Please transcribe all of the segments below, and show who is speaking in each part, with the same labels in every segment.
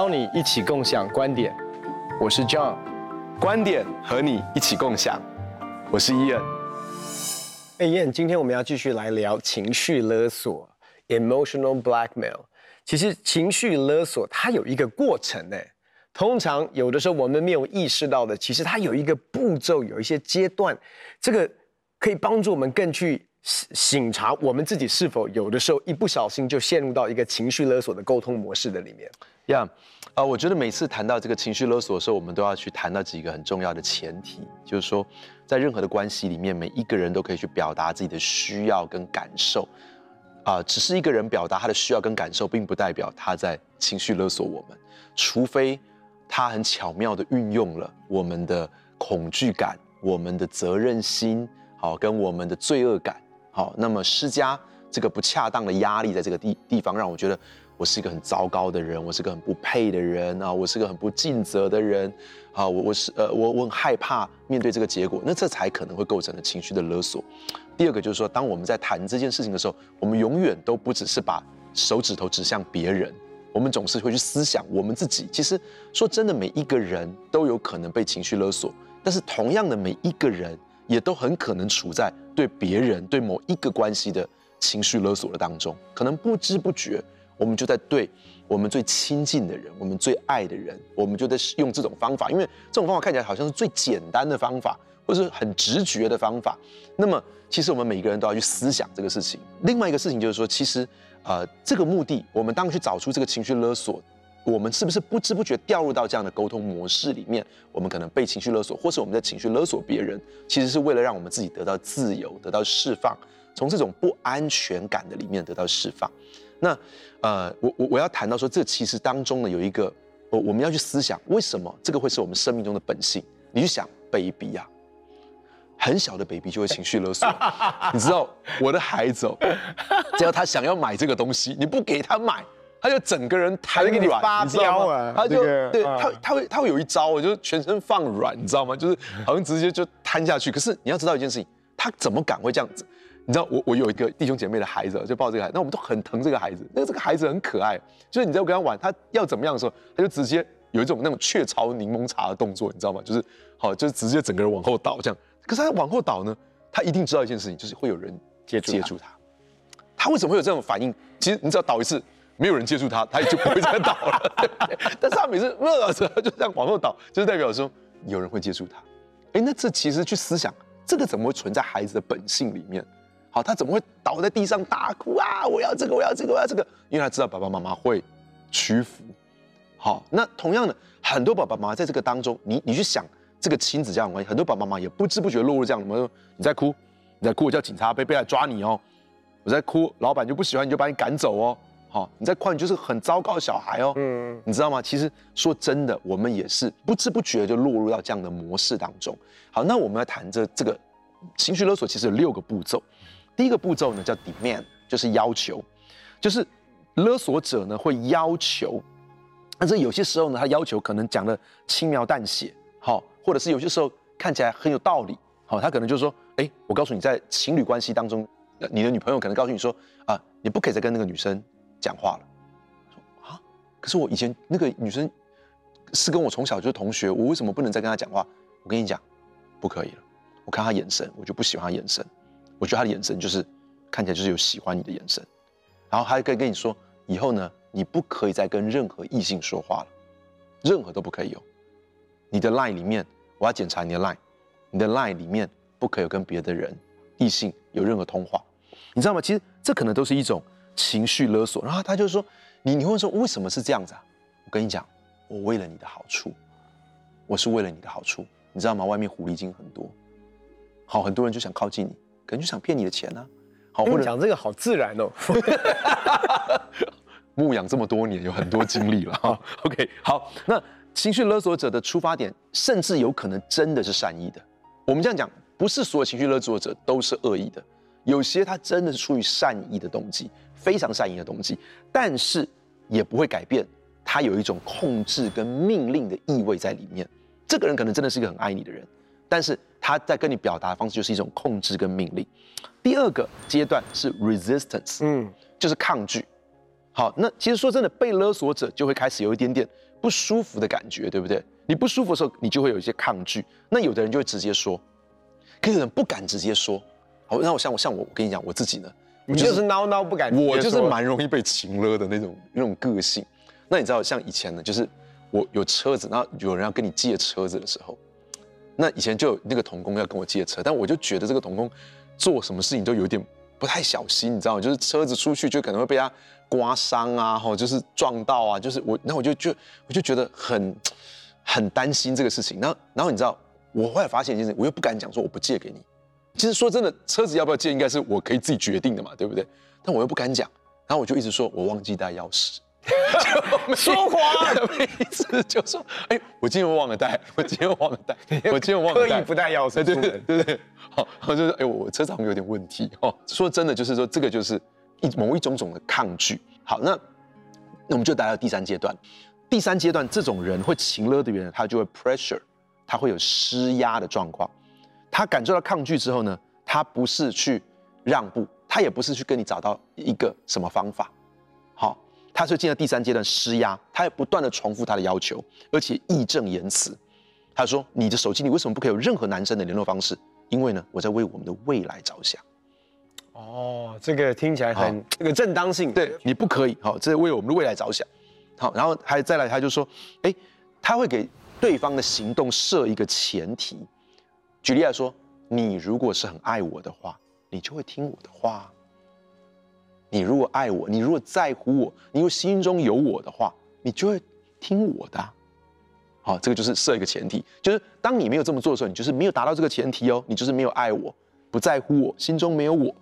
Speaker 1: 邀你一起共享观点，我是 John，
Speaker 2: 观点和你一起共享，我是 Ian。
Speaker 1: 哎，Ian，今天我们要继续来聊情绪勒索 （emotional blackmail）。其实情绪勒索它有一个过程呢，通常有的时候我们没有意识到的，其实它有一个步骤，有一些阶段，这个可以帮助我们更去。醒察我们自己是否有的时候一不小心就陷入到一个情绪勒索的沟通模式的里面。
Speaker 2: 呀，啊，我觉得每次谈到这个情绪勒索的时候，我们都要去谈到几个很重要的前提，就是说，在任何的关系里面，每一个人都可以去表达自己的需要跟感受。啊，只是一个人表达他的需要跟感受，并不代表他在情绪勒索我们，除非他很巧妙地运用了我们的恐惧感、我们的责任心，好，跟我们的罪恶感。好，那么施加这个不恰当的压力，在这个地地方，让我觉得我是一个很糟糕的人，我是个很不配的人啊，我是个很不尽责的人，啊，我我是呃，我我很害怕面对这个结果，那这才可能会构成了情绪的勒索。第二个就是说，当我们在谈这件事情的时候，我们永远都不只是把手指头指向别人，我们总是会去思想我们自己。其实说真的，每一个人都有可能被情绪勒索，但是同样的，每一个人也都很可能处在。对别人、对某一个关系的情绪勒索的当中，可能不知不觉，我们就在对我们最亲近的人、我们最爱的人，我们就在用这种方法，因为这种方法看起来好像是最简单的方法，或是很直觉的方法。那么，其实我们每个人都要去思想这个事情。另外一个事情就是说，其实，呃，这个目的，我们当去找出这个情绪勒索。我们是不是不知不觉掉入到这样的沟通模式里面？我们可能被情绪勒索，或是我们在情绪勒索别人，其实是为了让我们自己得到自由，得到释放，从这种不安全感的里面得到释放。那，呃，我我我要谈到说，这其实当中呢有一个，我我们要去思想，为什么这个会是我们生命中的本性？你去想，baby 啊，很小的 baby 就会情绪勒索，你知道，我的孩子哦，只要他想要买这个东西，你不给他买。他就整个人瘫软，你知道吗？他就对他他会他会有一招，就是全身放软，你知道吗？就是好像直接就瘫下去。可是你要知道一件事情，他怎么敢会这样子？你知道我我有一个弟兄姐妹的孩子，就抱这个孩子，那我们都很疼这个孩子。那这个孩子很可爱，就是你在跟他玩，他要怎么样的时候，他就直接有一种那种雀巢柠檬茶的动作，你知道吗？就是好，就是直接整个人往后倒这样。可是他往后倒呢，他一定知道一件事情，就是会有人接接住他。他为什么会有这种反应？其实你只要倒一次。没有人接住他，他也就不会再倒了。但是他每次热的时候就这样往后倒，就是代表说有人会接住他。哎，那这其实去思想，这个怎么会存在孩子的本性里面？好，他怎么会倒在地上大哭啊？我要这个，我要这个，我要这个，因为他知道爸爸妈妈会屈服。好，那同样的，很多爸爸妈妈在这个当中，你你去想这个亲子这样的关系，很多爸爸妈妈也不知不觉落入这样的。我说你在哭，你在哭，我叫警察，被被来抓你哦。我在哭，老板就不喜欢你就把你赶走哦。好，你在夸，你就是很糟糕的小孩哦。嗯，你知道吗？其实说真的，我们也是不知不觉就落入到这样的模式当中。好，那我们要谈这这个情绪勒索，其实有六个步骤。第一个步骤呢叫 demand，就是要求，就是勒索者呢会要求，但是有些时候呢，他要求可能讲的轻描淡写，好，或者是有些时候看起来很有道理，好，他可能就说，哎，我告诉你，在情侣关系当中，你的女朋友可能告诉你说，啊，你不可以再跟那个女生。讲话了，说啊，可是我以前那个女生是跟我从小就是同学，我为什么不能再跟她讲话？我跟你讲，不可以了。我看她眼神，我就不喜欢她眼神。我觉得她的眼神就是看起来就是有喜欢你的眼神。然后还可以跟你说，以后呢，你不可以再跟任何异性说话了，任何都不可以有。你的 line 里面，我要检查你的 line，你的 line 里面不可以有跟别的人异性有任何通话。你知道吗？其实这可能都是一种。情绪勒索，然后他就说：“你你会说为什么是这样子啊？我跟你讲，我为了你的好处，我是为了你的好处，你知道吗？外面狐狸精很多，好，很多人就想靠近你，可能就想骗你的钱呢、啊。好，或者
Speaker 1: 讲这个好自然哦，
Speaker 2: 牧养这么多年，有很多经历了 哈。OK，好，那情绪勒索者的出发点，甚至有可能真的是善意的。我们这样讲，不是所有情绪勒索者都是恶意的，有些他真的是出于善意的动机。”非常善意的东西，但是也不会改变他有一种控制跟命令的意味在里面。这个人可能真的是一个很爱你的人，但是他在跟你表达的方式就是一种控制跟命令。第二个阶段是 resistance，嗯，就是抗拒。好，那其实说真的，被勒索者就会开始有一点点不舒服的感觉，对不对？你不舒服的时候，你就会有一些抗拒。那有的人就会直接说，可有人不敢直接说。好，那我像我像我，我跟你讲我自己呢，
Speaker 1: 你就是孬孬不敢，
Speaker 2: 我就是蛮容易被情勒的那种那种个性。那你知道像以前呢，就是我有车子，然后有人要跟你借车子的时候，那以前就有那个童工要跟我借车，但我就觉得这个童工做什么事情都有点不太小心，你知道吗？就是车子出去就可能会被他刮伤啊，或就是撞到啊，就是我，那我就就我就觉得很很担心这个事情。然后然后你知道，我后来发现一件事，我又不敢讲说我不借给你。其实说真的，车子要不要借，应该是我可以自己决定的嘛，对不对？但我又不敢讲，然后我就一直说我忘记带钥匙。
Speaker 1: 说谎，
Speaker 2: 每一次就说，哎，我今天忘了带，我今天忘了带，我今天忘了带，
Speaker 1: 刻意不带钥匙，
Speaker 2: 对对对对，好，我就说，哎，我车上有点问题哦。说真的，就是说这个就是一某一种种的抗拒。好，那那我们就来到第三阶段。第三阶段，这种人会情勒的人，他就会 pressure，他会有施压的状况。他感受到抗拒之后呢，他不是去让步，他也不是去跟你找到一个什么方法。好。他是进了第三阶段施压，他也不断的重复他的要求，而且义正言辞。他说：“你的手机里为什么不可以有任何男生的联络方式？因为呢，我在为我们的未来着想。”
Speaker 1: 哦，这个听起来很这个正当性。
Speaker 2: 对，你不可以。好，这是为我们的未来着想。好，然后还再来，他就说：“哎，他会给对方的行动设一个前提。举例来说，你如果是很爱我的话，你就会听我的话。”你如果爱我，你如果在乎我，你如果心中有我的话，你就会听我的。好，这个就是设一个前提，就是当你没有这么做的时候，你就是没有达到这个前提哦，你就是没有爱我，不在乎我，心中没有我。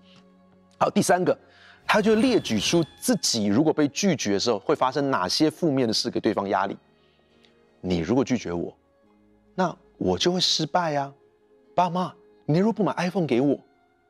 Speaker 2: 好，第三个，他就列举出自己如果被拒绝的时候会发生哪些负面的事，给对方压力。你如果拒绝我，那我就会失败啊。爸妈，你如果不买 iPhone 给我，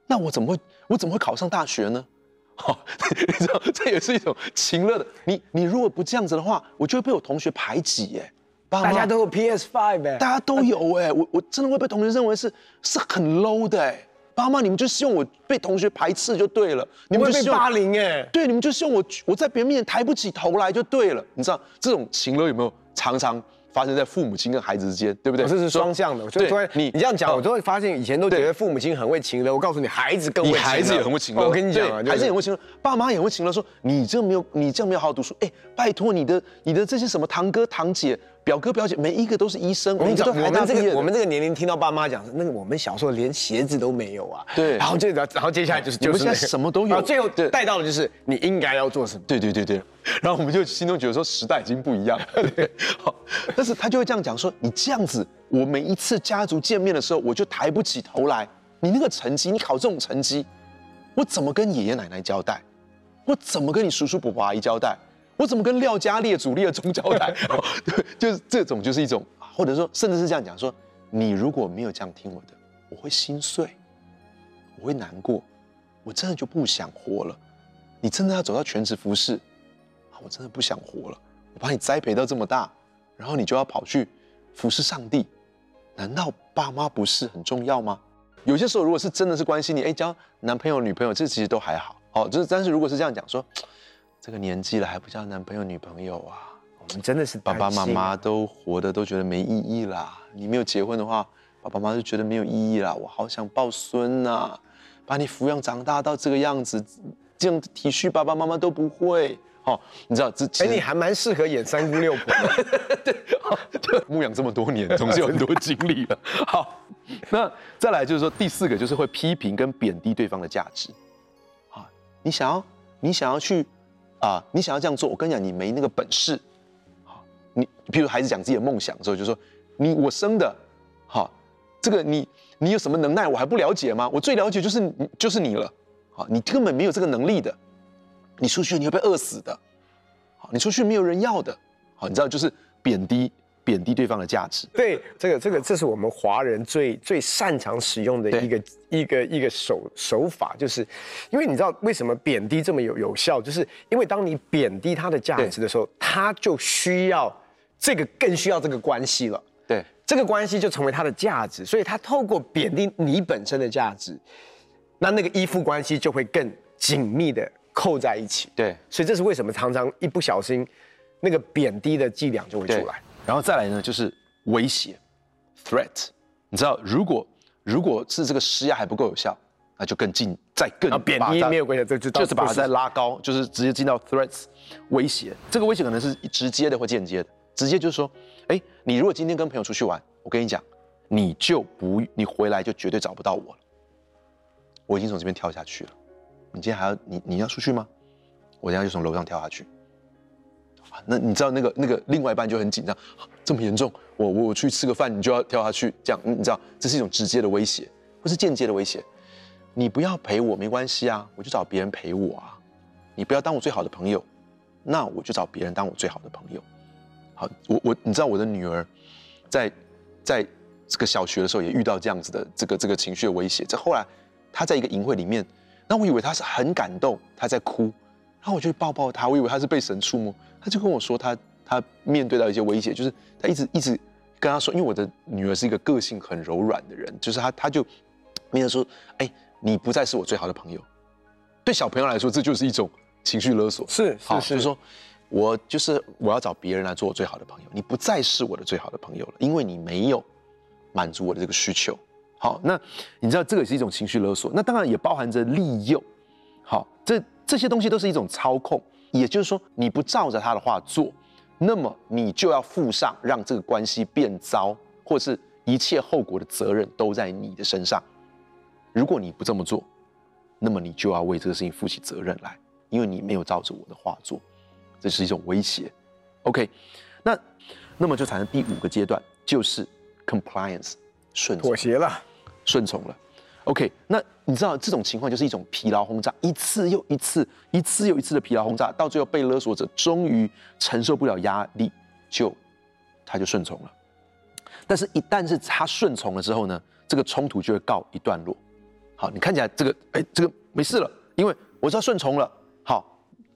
Speaker 2: 那我怎么会我怎么会考上大学呢？好，你知道这也是一种情勒的。你你如果不这样子的话，我就会被我同学排挤耶。
Speaker 1: 爸妈，大家都有 PS Five 哎，
Speaker 2: 大家都有哎，我我真的会被同学认为是是很 low 的哎。爸妈，你们就希望我被同学排斥就对了，你们
Speaker 1: 会被霸凌哎。
Speaker 2: 对，你们就希望我我在别人面前抬不起头来就对了。你知道这种情勒有没有常常？发生在父母亲跟孩子之间，对不对？
Speaker 1: 这是双向的。我就突然，你你这样讲，我就会发现以前都觉得父母亲很会情勒。我告诉你，孩子更会。
Speaker 2: 孩子也很会情勒。
Speaker 1: 我跟你讲，
Speaker 2: 孩子也会情勒，爸妈也会情勒。说你这没有，你这样没有好好读书。哎，拜托你的，你的这些什么堂哥堂姐。表哥表姐每一个都是医生，
Speaker 1: 我们这个我们这个我们这个年龄听到爸妈讲，那个我们小时候连鞋子都没有啊。
Speaker 2: 对，
Speaker 1: 然后就然后接下来就是就是
Speaker 2: 现在什么都有，
Speaker 1: 然后最后带到的就是你应该要做什么。
Speaker 2: 对对对对，然后我们就心中觉得说时代已经不一样了。对，好，但是他就会这样讲说，你这样子，我每一次家族见面的时候，我就抬不起头来。你那个成绩，你考这种成绩，我怎么跟爷爷奶奶交代？我怎么跟你叔叔伯伯阿姨交代？我怎么跟廖家列祖列宗交代？就是这种，就是一种，或者说，甚至是这样讲说，你如果没有这样听我的，我会心碎，我会难过，我真的就不想活了。你真的要走到全职服侍啊，我真的不想活了。我把你栽培到这么大，然后你就要跑去服侍上帝，难道爸妈不是很重要吗？有些时候，如果是真的是关心你，哎，交男朋友女朋友，这其实都还好，哦，就是，但是如果是这样讲说。这个年纪了还不交男朋友女朋友啊？
Speaker 1: 我们真的是
Speaker 2: 爸爸妈妈都活得都觉得没意义啦。你没有结婚的话，爸爸妈妈就觉得没有意义啦。我好想抱孙呐，把你抚养长大到这个样子，这样体恤爸爸妈妈都不会。哦，你知道这其实
Speaker 1: 你还蛮适合演三姑六婆的。
Speaker 2: 对，就牧养这么多年，总是有很多经历了。好，那再来就是说第四个就是会批评跟贬低对方的价值。好，你想要你想要去。啊，你想要这样做，我跟你讲，你没那个本事。好，你比如孩子讲自己的梦想之后，就说你我生的，好，这个你你有什么能耐，我还不了解吗？我最了解就是你就是你了。好，你根本没有这个能力的，你出去你会被饿死的。好，你出去没有人要的。好，你知道就是贬低。贬低对方的价值，
Speaker 1: 对这个这个这是我们华人最最擅长使用的一个一个一个手手法，就是因为你知道为什么贬低这么有有效，就是因为当你贬低他的价值的时候，他就需要这个更需要这个关系了，
Speaker 2: 对，
Speaker 1: 这个关系就成为他的价值，所以他透过贬低你本身的价值，那那个依附关系就会更紧密的扣在一起，
Speaker 2: 对，
Speaker 1: 所以这是为什么常常一不小心。那个贬低的伎俩就会出来。
Speaker 2: 然后再来呢，就是威胁，threat。你知道，如果如果是这个施压还不够有效，那就更进，再更
Speaker 1: 贬低没有关系，这就
Speaker 2: 就是把它再拉高，就是直接进到 threats 威胁。这个威胁可能是直接的或间接的。直接就是说，哎，你如果今天跟朋友出去玩，我跟你讲，你就不，你回来就绝对找不到我了。我已经从这边跳下去了，你今天还要你你要出去吗？我等下就从楼上跳下去。那你知道那个那个另外一半就很紧张，这么严重，我我去吃个饭，你就要跳下去，这样你知道这是一种直接的威胁，或是间接的威胁。你不要陪我没关系啊，我就找别人陪我啊。你不要当我最好的朋友，那我就找别人当我最好的朋友。好，我我你知道我的女儿在在这个小学的时候也遇到这样子的这个这个情绪的威胁。这后来她在一个营会里面，那我以为她是很感动，她在哭，然后我就抱抱他，我以为他是被神触摸。他就跟我说他，他他面对到一些威胁，就是他一直一直跟他说，因为我的女儿是一个个性很柔软的人，就是他他就面对说，哎，你不再是我最好的朋友。对小朋友来说，这就是一种情绪勒索。
Speaker 1: 是是是，
Speaker 2: 就是说我就是我要找别人来做我最好的朋友，你不再是我的最好的朋友了，因为你没有满足我的这个需求。好，那你知道这个也是一种情绪勒索，那当然也包含着利诱。好，这这些东西都是一种操控。也就是说，你不照着他的话做，那么你就要负上让这个关系变糟，或是一切后果的责任都在你的身上。如果你不这么做，那么你就要为这个事情负起责任来，因为你没有照着我的话做，这是一种威胁。OK，那那么就产生第五个阶段，就是 compliance，顺从，
Speaker 1: 妥协了，
Speaker 2: 顺从了。OK，那你知道这种情况就是一种疲劳轰炸，一次又一次，一次又一次的疲劳轰炸，到最后被勒索者终于承受不了压力，就他就顺从了。但是，一旦是他顺从了之后呢，这个冲突就会告一段落。好，你看起来这个，哎，这个没事了，因为我知道顺从了，好，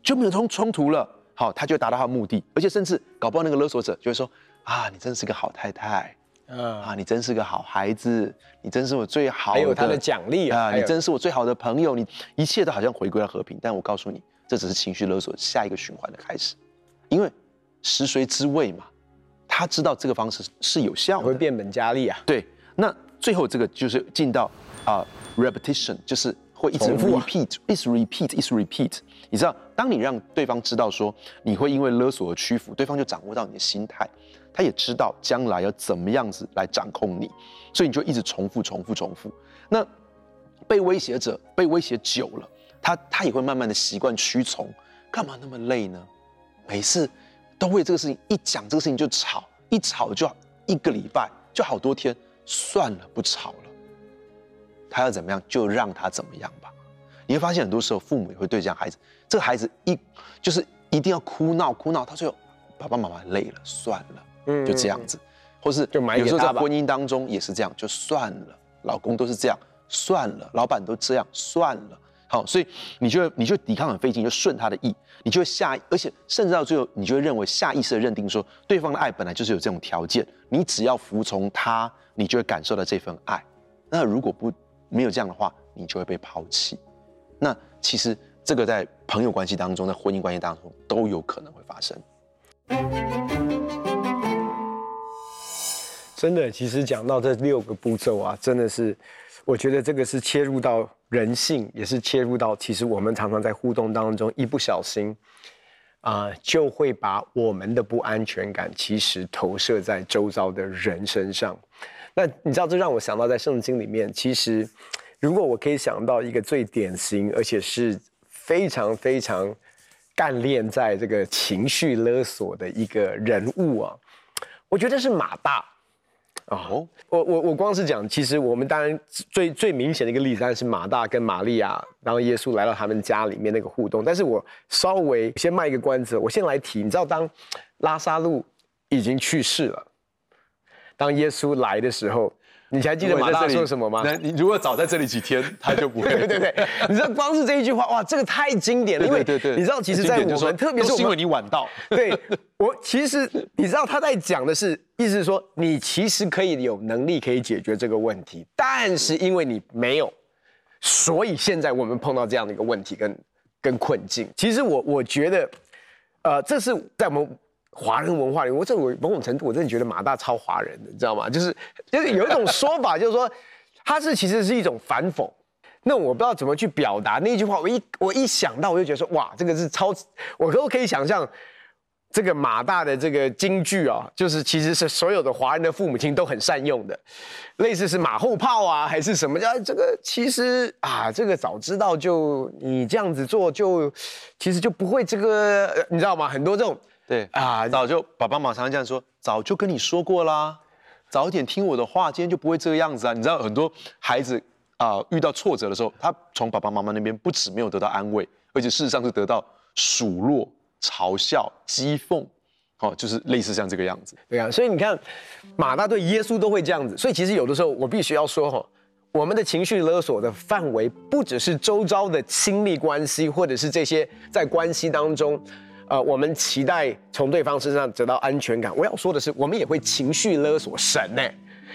Speaker 2: 就没有冲冲突了，好，他就达到他的目的，而且甚至搞不好那个勒索者就会说，啊，你真是个好太太。嗯啊，你真是个好孩子，你真是我最好的，
Speaker 1: 还有他的奖励啊，
Speaker 2: 你真是我最好的朋友，你一切都好像回归了和平。但我告诉你，这只是情绪勒索下一个循环的开始，因为食髓知味嘛，他知道这个方式是有效的，
Speaker 1: 会变本加厉啊。
Speaker 2: 对，那最后这个就是进到啊、uh, repetition，就是会一直 repeat，一直 repeat，一直 repeat。你知道，当你让对方知道说你会因为勒索而屈服，对方就掌握到你的心态。他也知道将来要怎么样子来掌控你，所以你就一直重复、重复、重复。那被威胁者被威胁久了，他他也会慢慢的习惯屈从。干嘛那么累呢？每次都为这个事情一讲这个事情就吵，一吵就一个礼拜，就好多天。算了，不吵了。他要怎么样就让他怎么样吧。你会发现很多时候父母也会对这样孩子，这个孩子一就是一定要哭闹哭闹，他最后爸爸妈妈累了，算了。嗯，就这样子，或是有时候在婚姻当中也是这样，就算了，老公都是这样，算了，老板都这样，算了，好，所以你就你就抵抗很费劲，就顺他的意，你就会下，而且甚至到最后，你就会认为下意识的认定说，对方的爱本来就是有这种条件，你只要服从他，你就会感受到这份爱。那如果不没有这样的话，你就会被抛弃。那其实这个在朋友关系当中，在婚姻关系当中都有可能会发生。
Speaker 1: 真的，其实讲到这六个步骤啊，真的是，我觉得这个是切入到人性，也是切入到其实我们常常在互动当中一不小心，啊、就会把我们的不安全感其实投射在周遭的人身上。那你知道，这让我想到在圣经里面，其实如果我可以想到一个最典型，而且是非常非常干练在这个情绪勒索的一个人物啊，我觉得是马大。哦，我我我光是讲，其实我们当然最最明显的一个例子，当然是马大跟玛利亚，然后耶稣来到他们家里面那个互动。但是我稍微先卖一个关子，我先来提，你知道当拉萨路已经去世了，当耶稣来的时候。你还记得马大说什么吗？
Speaker 2: 那你如果早在这里几天，他就不会。
Speaker 1: 对对对，你知道光是这一句话，哇，这个太经典了。因为对对对，你知道，其实，在我们特别是
Speaker 2: 因为你晚到。
Speaker 1: 对，我其实你知道他在讲的是，意思是说，你其实可以有能力可以解决这个问题，但是因为你没有，所以现在我们碰到这样的一个问题跟跟困境。其实我我觉得，呃，这是在我们华人文化里，我这我某种程度我真的觉得马大超华人的，你知道吗？就是就是有一种说法，就是说他是其实是一种反讽。那我不知道怎么去表达那句话，我一我一想到我就觉得说，哇，这个是超，我都可以想象。这个马大的这个京剧啊，就是其实是所有的华人的父母亲都很善用的，类似是马后炮啊，还是什么叫这个？其实啊，这个早知道就你这样子做就，其实就不会这个，你知道吗？很多这种
Speaker 2: 对啊，早就爸爸妈妈这样说，早就跟你说过啦，早点听我的话，今天就不会这个样子啊。你知道很多孩子啊遇到挫折的时候，他从爸爸妈妈那边不止没有得到安慰，而且事实上是得到数落。嘲笑、讥讽，哦，就是类似像这个样子。
Speaker 1: 对啊，所以你看，马大对耶稣都会这样子。所以其实有的时候，我必须要说哈，我们的情绪勒索的范围不只是周遭的亲密关系，或者是这些在关系当中，呃，我们期待从对方身上得到安全感。我要说的是，我们也会情绪勒索神呢，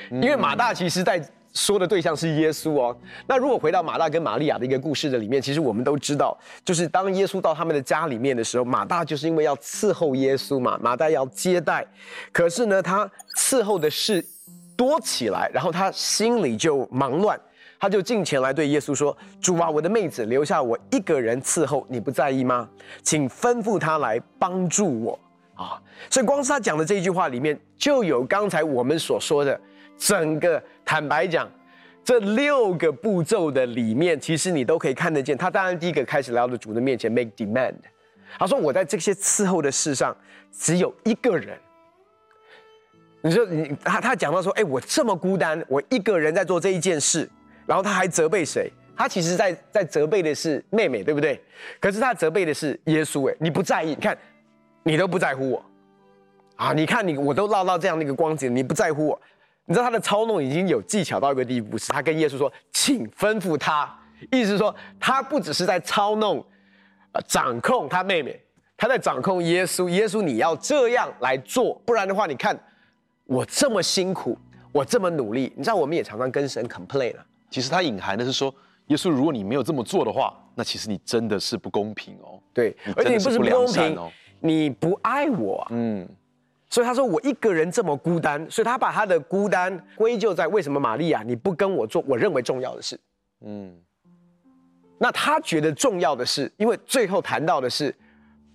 Speaker 1: 因为马大其实在。说的对象是耶稣哦。那如果回到马大跟玛利亚的一个故事的里面，其实我们都知道，就是当耶稣到他们的家里面的时候，马大就是因为要伺候耶稣嘛，马大要接待，可是呢，他伺候的事多起来，然后他心里就忙乱，他就进前来对耶稣说：“主啊，我的妹子留下我一个人伺候，你不在意吗？请吩咐他来帮助我啊！”所以光是他讲的这一句话里面，就有刚才我们所说的。整个坦白讲，这六个步骤的里面，其实你都可以看得见。他当然第一个开始来到主的面前 make demand，他说：“我在这些伺候的事上只有一个人。”你说你他他讲到说：“哎，我这么孤单，我一个人在做这一件事。”然后他还责备谁？他其实在在责备的是妹妹，对不对？可是他责备的是耶稣。哎，你不在意？你看，你都不在乎我啊！你看你我都落到这样的一个光景，你不在乎我。你知道他的操弄已经有技巧到一个地步，是他跟耶稣说：“请吩咐他。”意思是说，他不只是在操弄、呃，掌控他妹妹，他在掌控耶稣。耶稣，你要这样来做，不然的话，你看我这么辛苦，我这么努力。你知道，我们也常常跟神 complain 啊。
Speaker 2: 其实他隐含的是说，耶稣，如果你没有这么做的话，那其实你真的是不公平哦。
Speaker 1: 对，而且你不是不公平，你不爱我啊。嗯。所以他说我一个人这么孤单，所以他把他的孤单归咎在为什么玛利亚你不跟我做我认为重要的事。嗯，那他觉得重要的是，因为最后谈到的是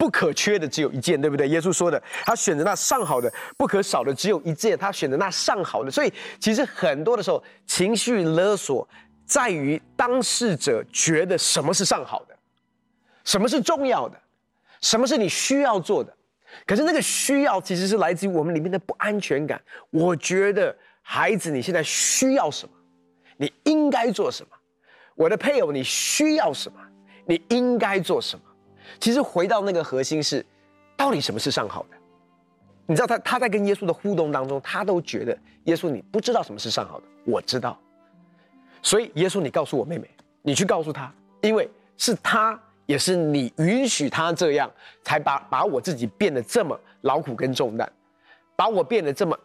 Speaker 1: 不可缺的只有一件，对不对？耶稣说的，他选择那上好的，不可少的只有一件，他选择那上好的。所以其实很多的时候，情绪勒索在于当事者觉得什么是上好的，什么是重要的，什么是你需要做的。可是那个需要其实是来自于我们里面的不安全感。我觉得孩子，你现在需要什么？你应该做什么？我的配偶，你需要什么？你应该做什么？其实回到那个核心是，到底什么是上好的？你知道他他在跟耶稣的互动当中，他都觉得耶稣你不知道什么是上好的，我知道。所以耶稣，你告诉我妹妹，你去告诉他，因为是他。也是你允许他这样，才把把我自己变得这么劳苦跟重担，把我变得这么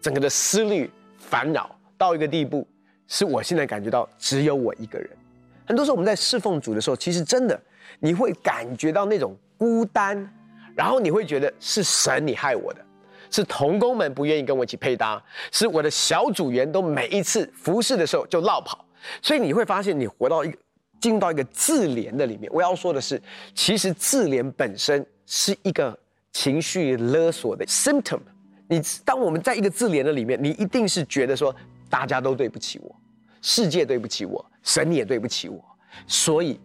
Speaker 1: 整个的思虑烦恼到一个地步，是我现在感觉到只有我一个人。很多时候我们在侍奉主的时候，其实真的你会感觉到那种孤单，然后你会觉得是神你害我的，是同工们不愿意跟我一起配搭，是我的小组员都每一次服侍的时候就落跑，所以你会发现你活到一个。进到一个自怜的里面，我要说的是，其实自怜本身是一个情绪勒索的 symptom。你当我们在一个自怜的里面，你一定是觉得说大家都对不起我，世界对不起我，神也对不起我，所以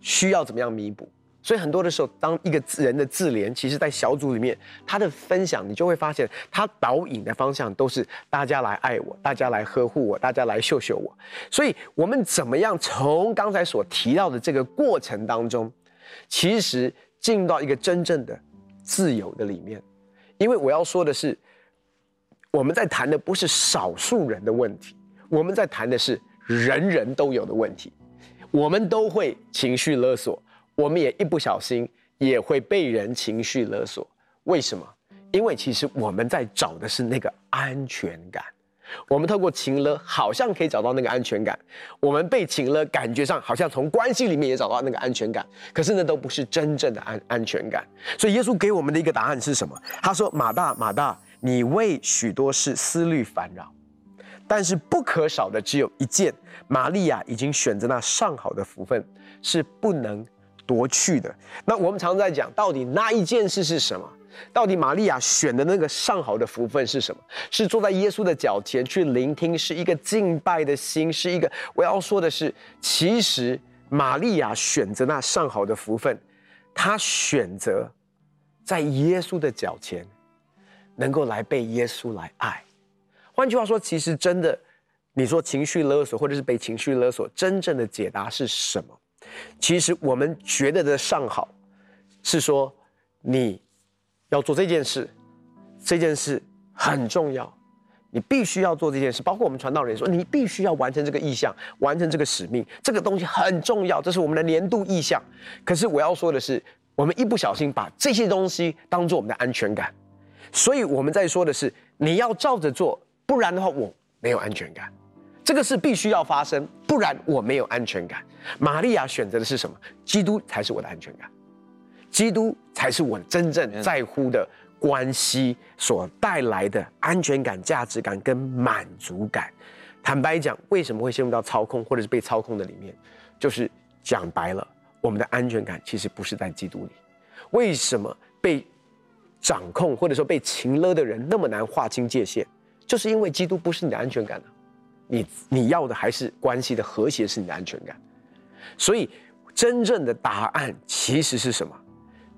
Speaker 1: 需要怎么样弥补？所以很多的时候，当一个人的自怜，其实在小组里面，他的分享，你就会发现，他导引的方向都是大家来爱我，大家来呵护我，大家来秀秀我。所以，我们怎么样从刚才所提到的这个过程当中，其实进入到一个真正的自由的里面？因为我要说的是，我们在谈的不是少数人的问题，我们在谈的是人人都有的问题，我们都会情绪勒索。我们也一不小心也会被人情绪勒索，为什么？因为其实我们在找的是那个安全感，我们透过情勒，好像可以找到那个安全感。我们被情勒，感觉上好像从关系里面也找到那个安全感。可是那都不是真正的安安全感。所以耶稣给我们的一个答案是什么？他说：“马大，马大，你为许多事思虑烦扰，但是不可少的只有一件。玛利亚已经选择那上好的福分，是不能夺去的。”那我们常在讲，到底那一件事是什么？到底玛利亚选的那个上好的福分是什么？是坐在耶稣的脚前去聆听，是一个敬拜的心，是一个。我要说的是，其实玛利亚选择那上好的福分，她选择在耶稣的脚前，能够来被耶稣来爱。换句话说，其实真的，你说情绪勒索，或者是被情绪勒索，真正的解答是什么？其实我们觉得的上好，是说你。要做这件事，这件事很重要，你必须要做这件事。包括我们传道人说，你必须要完成这个意向，完成这个使命，这个东西很重要，这是我们的年度意向。可是我要说的是，我们一不小心把这些东西当做我们的安全感，所以我们在说的是，你要照着做，不然的话我没有安全感。这个事必须要发生，不然我没有安全感。玛利亚选择的是什么？基督才是我的安全感。基督才是我真正在乎的关系所带来的安全感、价值感跟满足感。坦白讲，为什么会陷入到操控或者是被操控的里面？就是讲白了，我们的安全感其实不是在基督里。为什么被掌控或者说被情勒的人那么难划清界限？就是因为基督不是你的安全感啊！你你要的还是关系的和谐是你的安全感。所以真正的答案其实是什么？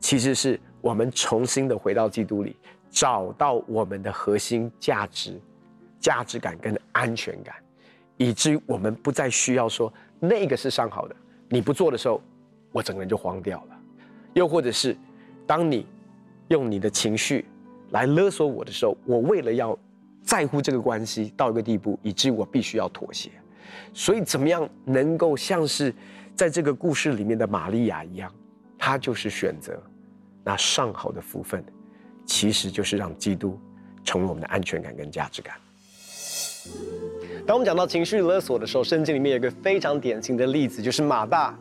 Speaker 1: 其实是我们重新的回到基督里，找到我们的核心价值、价值感跟安全感，以至于我们不再需要说那个是上好的，你不做的时候，我整个人就慌掉了。又或者是，当你用你的情绪来勒索我的时候，我为了要在乎这个关系到一个地步，以至于我必须要妥协。所以，怎么样能够像是在这个故事里面的玛利亚一样，她就是选择。那上好的福分，其实就是让基督成为我们的安全感跟价值感。当我们讲到情绪勒索的时候，圣经里面有一个非常典型的例子，就是马大。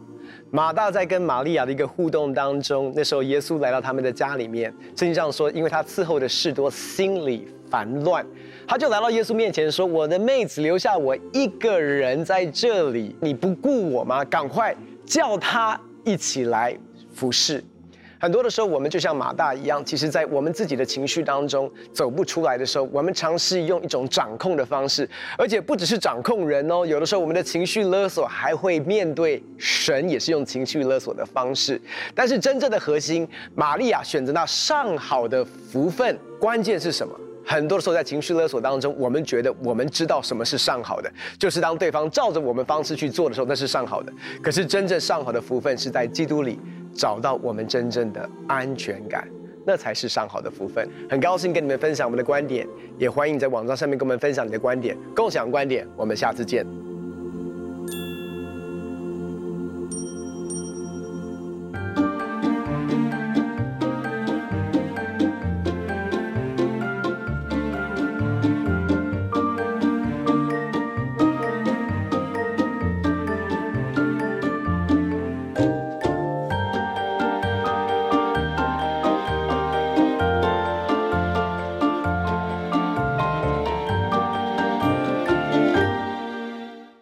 Speaker 1: 马大在跟玛利亚的一个互动当中，那时候耶稣来到他们的家里面，圣经上说，因为他伺候的事多，心里烦乱，他就来到耶稣面前说：“我的妹子留下我一个人在这里，你不顾我吗？赶快叫他一起来服侍。”很多的时候，我们就像马大一样，其实，在我们自己的情绪当中走不出来的时候，我们尝试用一种掌控的方式，而且不只是掌控人哦，有的时候我们的情绪勒索还会面对神，也是用情绪勒索的方式。但是真正的核心，玛利亚选择那上好的福分，关键是什么？很多时候，在情绪勒索当中，我们觉得我们知道什么是上好的，就是当对方照着我们方式去做的时候，那是上好的。可是真正上好的福分是在基督里找到我们真正的安全感，那才是上好的福分。很高兴跟你们分享我们的观点，也欢迎你在网站上面跟我们分享你的观点，共享观点。我们下次见。